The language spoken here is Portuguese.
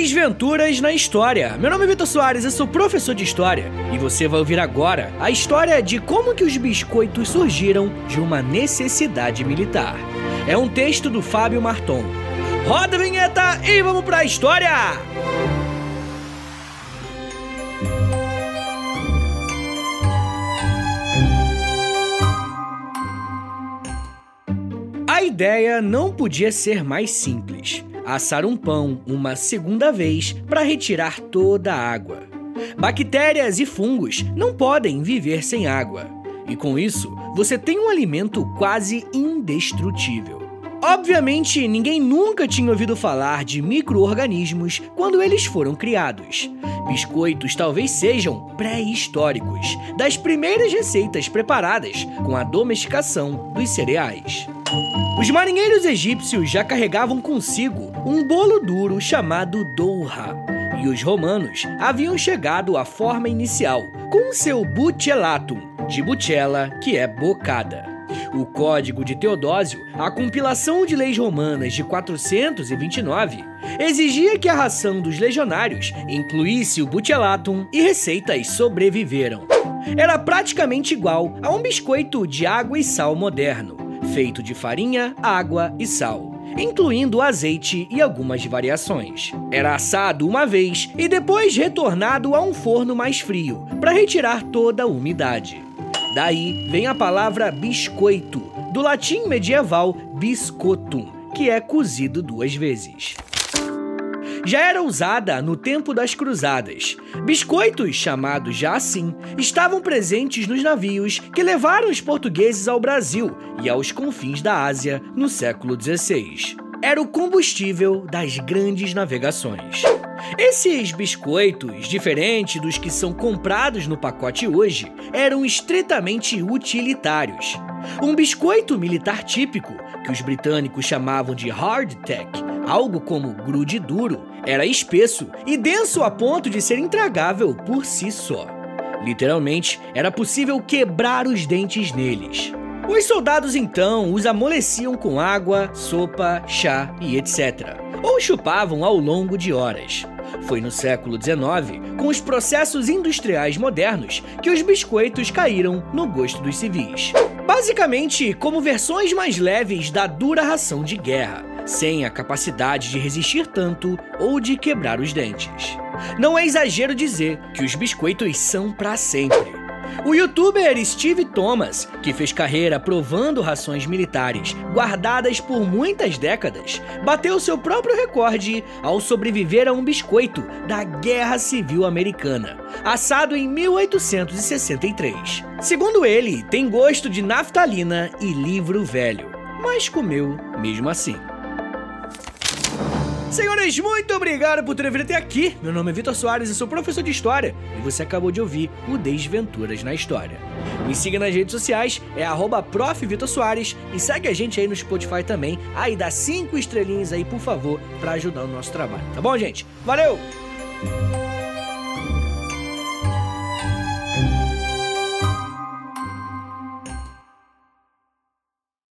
Desventuras na História. Meu nome é Vitor Soares, eu sou professor de História e você vai ouvir agora a história de como que os biscoitos surgiram de uma necessidade militar. É um texto do Fábio Marton. Roda a vinheta e vamos pra história! A ideia não podia ser mais simples assar um pão uma segunda vez para retirar toda a água. Bactérias e fungos não podem viver sem água, e com isso você tem um alimento quase indestrutível. Obviamente, ninguém nunca tinha ouvido falar de micro-organismos quando eles foram criados. Biscoitos talvez sejam pré-históricos, das primeiras receitas preparadas com a domesticação dos cereais. Os marinheiros egípcios já carregavam consigo um bolo duro chamado doha, e os romanos haviam chegado à forma inicial com seu bucellatum, de bucella, que é bocada. O Código de Teodósio, a compilação de leis romanas de 429, exigia que a ração dos legionários incluísse o bucellatum e receitas sobreviveram. Era praticamente igual a um biscoito de água e sal moderno feito de farinha, água e sal, incluindo azeite e algumas variações. Era assado uma vez e depois retornado a um forno mais frio para retirar toda a umidade. Daí vem a palavra biscoito, do latim medieval biscotum, que é cozido duas vezes já era usada no tempo das cruzadas. Biscoitos, chamados já assim, estavam presentes nos navios que levaram os portugueses ao Brasil e aos confins da Ásia no século XVI. Era o combustível das grandes navegações. Esses biscoitos, diferente dos que são comprados no pacote hoje, eram estritamente utilitários. Um biscoito militar típico, que os britânicos chamavam de hardtack, algo como grude duro, era espesso e denso a ponto de ser intragável por si só. Literalmente, era possível quebrar os dentes neles. Os soldados então os amoleciam com água, sopa, chá e etc. Ou chupavam ao longo de horas. Foi no século XIX, com os processos industriais modernos, que os biscoitos caíram no gosto dos civis. Basicamente, como versões mais leves da dura ração de guerra, sem a capacidade de resistir tanto ou de quebrar os dentes. Não é exagero dizer que os biscoitos são para sempre. O youtuber Steve Thomas, que fez carreira provando rações militares guardadas por muitas décadas, bateu seu próprio recorde ao sobreviver a um biscoito da Guerra Civil Americana, assado em 1863. Segundo ele, tem gosto de naftalina e livro velho, mas comeu mesmo assim. Senhores, muito obrigado por terem vindo até aqui. Meu nome é Vitor Soares e sou professor de História e você acabou de ouvir o Desventuras na História. Me siga nas redes sociais, é arroba e segue a gente aí no Spotify também. Aí dá cinco estrelinhas aí, por favor, para ajudar o nosso trabalho. Tá bom, gente? Valeu!